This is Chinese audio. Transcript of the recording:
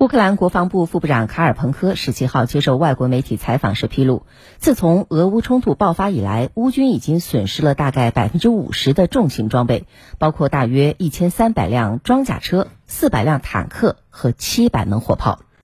乌克兰国防部副部长卡尔彭科十七号接受外国媒体采访时披露自从俄乌冲突爆发以来乌军已经损失了大概百分之五十的重型装备包括大约一千三百辆装甲车四百辆坦克和七百门火炮。